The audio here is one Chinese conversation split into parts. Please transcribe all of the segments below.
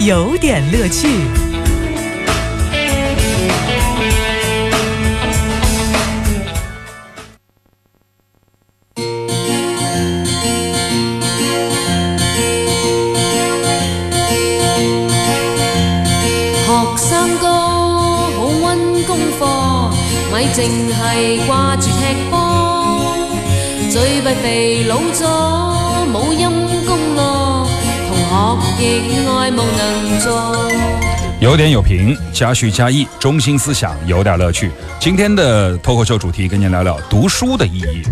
有点乐趣。学生哥好温功课，咪净系挂住踢波，最弊肥佬咗冇陰功咯，有点有评，加叙加意，中心思想，有点乐趣。今天的脱口秀主题跟您聊聊读书的意义。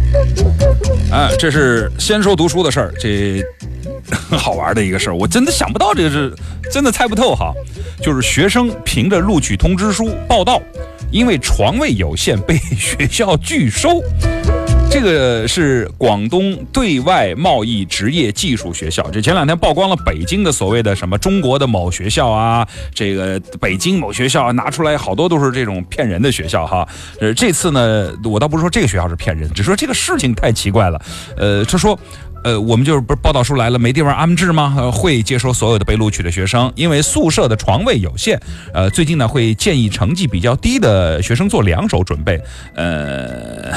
啊，这是先说读书的事儿，这 好玩的一个事儿，我真的想不到这个是，真的猜不透哈。就是学生凭着录取通知书报到，因为床位有限被学校拒收。这个是广东对外贸易职业技术学校，这前两天曝光了北京的所谓的什么中国的某学校啊，这个北京某学校拿出来好多都是这种骗人的学校哈。呃，这次呢，我倒不是说这个学校是骗人，只是说这个事情太奇怪了。呃，他说。呃，我们就是不是报道出来了，没地方安置吗？会接收所有的被录取的学生，因为宿舍的床位有限。呃，最近呢会建议成绩比较低的学生做两手准备。呃，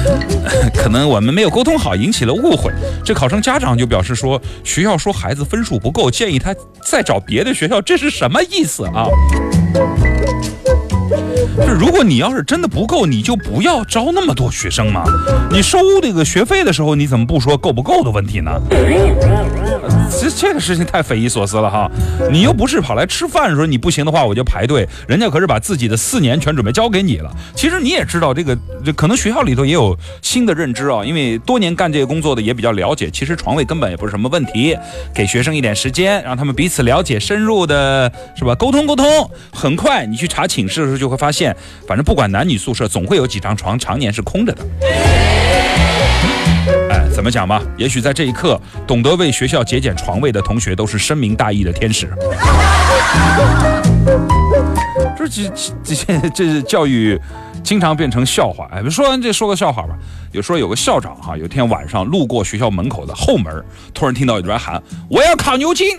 可能我们没有沟通好，引起了误会。这考生家长就表示说，学校说孩子分数不够，建议他再找别的学校，这是什么意思啊？就如果你要是真的不够，你就不要招那么多学生嘛。你收这个学费的时候，你怎么不说够不够的问题呢？这这个事情太匪夷所思了哈！你又不是跑来吃饭，说你不行的话我就排队，人家可是把自己的四年全准备交给你了。其实你也知道，这个这可能学校里头也有新的认知啊，因为多年干这个工作的也比较了解，其实床位根本也不是什么问题，给学生一点时间，让他们彼此了解，深入的是吧？沟通沟通，很快你去查寝室的时候就会发现，现反正不管男女宿舍，总会有几张床常年是空着的。哎，怎么讲吧？也许在这一刻，懂得为学校节俭床位的同学都是深明大义的天使。这这这这这教育经常变成笑话。哎，说完这说个笑话吧。有说有个校长哈，有天晚上路过学校门口的后门，突然听到有人喊：“我要考牛津！”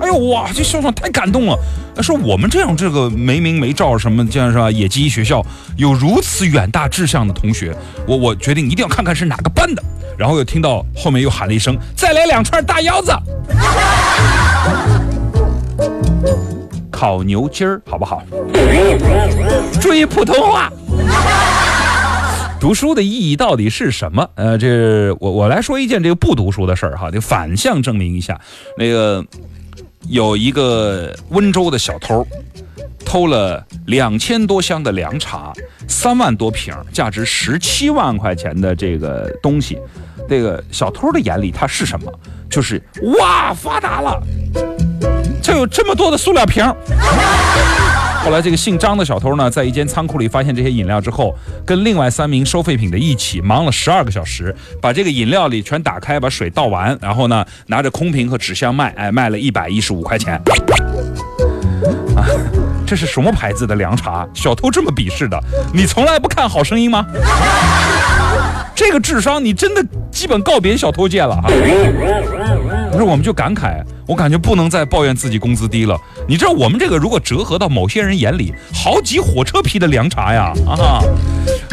哎呦哇，这校长太感动了。说我们这样这个没名没照什么这样是吧？野鸡学校有如此远大志向的同学，我我决定一定要看看是哪个班的。然后又听到后面又喊了一声：“再来两串大腰子！” 烤牛筋儿好不好？注意普通话。读书的意义到底是什么？呃，这我我来说一件这个不读书的事儿哈，就反向证明一下。那个有一个温州的小偷，偷了两千多箱的凉茶，三万多瓶，价值十七万块钱的这个东西。这个小偷的眼里，他是什么？就是哇，发达了，就有这么多的塑料瓶。后来，这个姓张的小偷呢，在一间仓库里发现这些饮料之后，跟另外三名收废品的一起忙了十二个小时，把这个饮料里全打开，把水倒完，然后呢，拿着空瓶和纸箱卖，哎，卖了一百一十五块钱。啊，这是什么牌子的凉茶？小偷这么鄙视的，你从来不看好声音吗？这个智商，你真的基本告别小偷界了啊！不是我们就感慨，我感觉不能再抱怨自己工资低了。你知道我们这个如果折合到某些人眼里，好几火车皮的凉茶呀啊！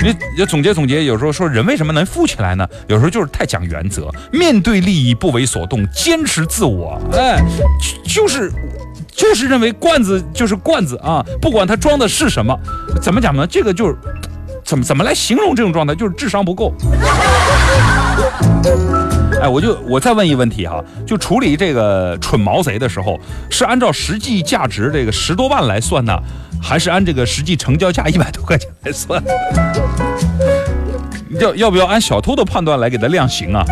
你要总结总结，有时候说人为什么能富起来呢？有时候就是太讲原则，面对利益不为所动，坚持自我。哎，就是就是认为罐子就是罐子啊，不管它装的是什么，怎么讲呢？这个就是怎么怎么来形容这种状态，就是智商不够。哎，我就我再问一个问题哈，就处理这个蠢毛贼的时候，是按照实际价值这个十多万来算呢，还是按这个实际成交价一百多块钱来算？要要不要按小偷的判断来给他量刑啊？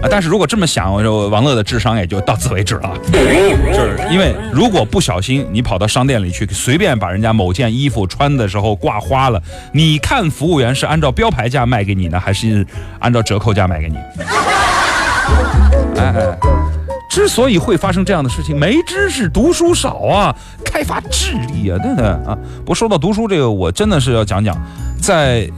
啊，但是如果这么想，我说王乐的智商也就到此为止了，就是因为如果不小心你跑到商店里去，随便把人家某件衣服穿的时候挂花了，你看服务员是按照标牌价卖给你呢，还是按照折扣价卖给你？哎哎，之所以会发生这样的事情，没知识、读书少啊，开发智力啊，对不对啊？不说到读书这个，我真的是要讲讲，在。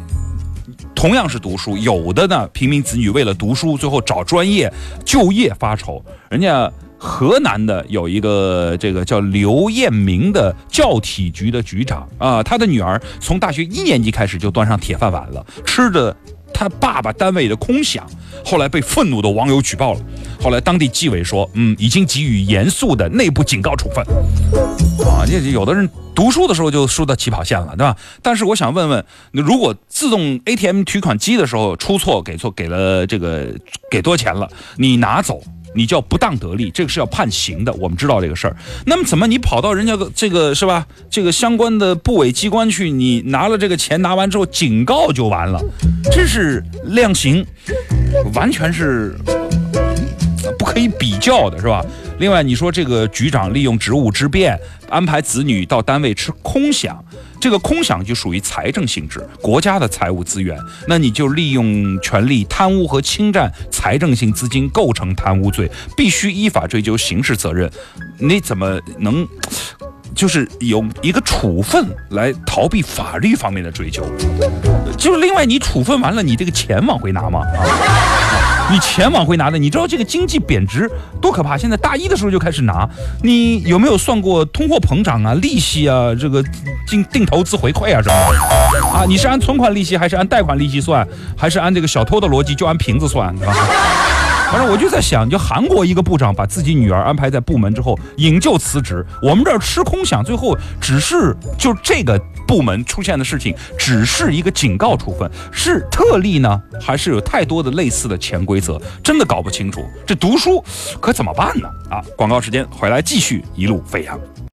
同样是读书，有的呢，平民子女为了读书，最后找专业就业发愁。人家河南的有一个这个叫刘彦明的教体局的局长啊，他的女儿从大学一年级开始就端上铁饭碗了，吃着他爸爸单位的空饷，后来被愤怒的网友举报了。后来当地纪委说，嗯，已经给予严肃的内部警告处分。啊，这有的人读书的时候就输到起跑线了，对吧？但是我想问问，如果自动 ATM 取款机的时候出错，给错给了这个给多钱了，你拿走？你叫不当得利，这个是要判刑的。我们知道这个事儿。那么怎么你跑到人家的这个是吧？这个相关的部委机关去，你拿了这个钱，拿完之后警告就完了，这是量刑，完全是不可以比较的，是吧？另外，你说这个局长利用职务之便安排子女到单位吃空饷，这个空饷就属于财政性质，国家的财务资源，那你就利用权力贪污和侵占财政性资金，构成贪污罪，必须依法追究刑事责任。你怎么能就是有一个处分来逃避法律方面的追究？就是另外，你处分完了，你这个钱往回拿吗？啊？你钱往回拿的，你知道这个经济贬值多可怕？现在大一的时候就开始拿，你有没有算过通货膨胀啊、利息啊、这个定定投资回馈啊什么的？啊，你是按存款利息还是按贷款利息算，还是按这个小偷的逻辑就按瓶子算，对吧？反正我就在想，就韩国一个部长把自己女儿安排在部门之后，引咎辞职。我们这儿吃空饷，最后只是就这个部门出现的事情，只是一个警告处分，是特例呢，还是有太多的类似的潜规则？真的搞不清楚。这读书可怎么办呢？啊，广告时间回来继续一路飞扬。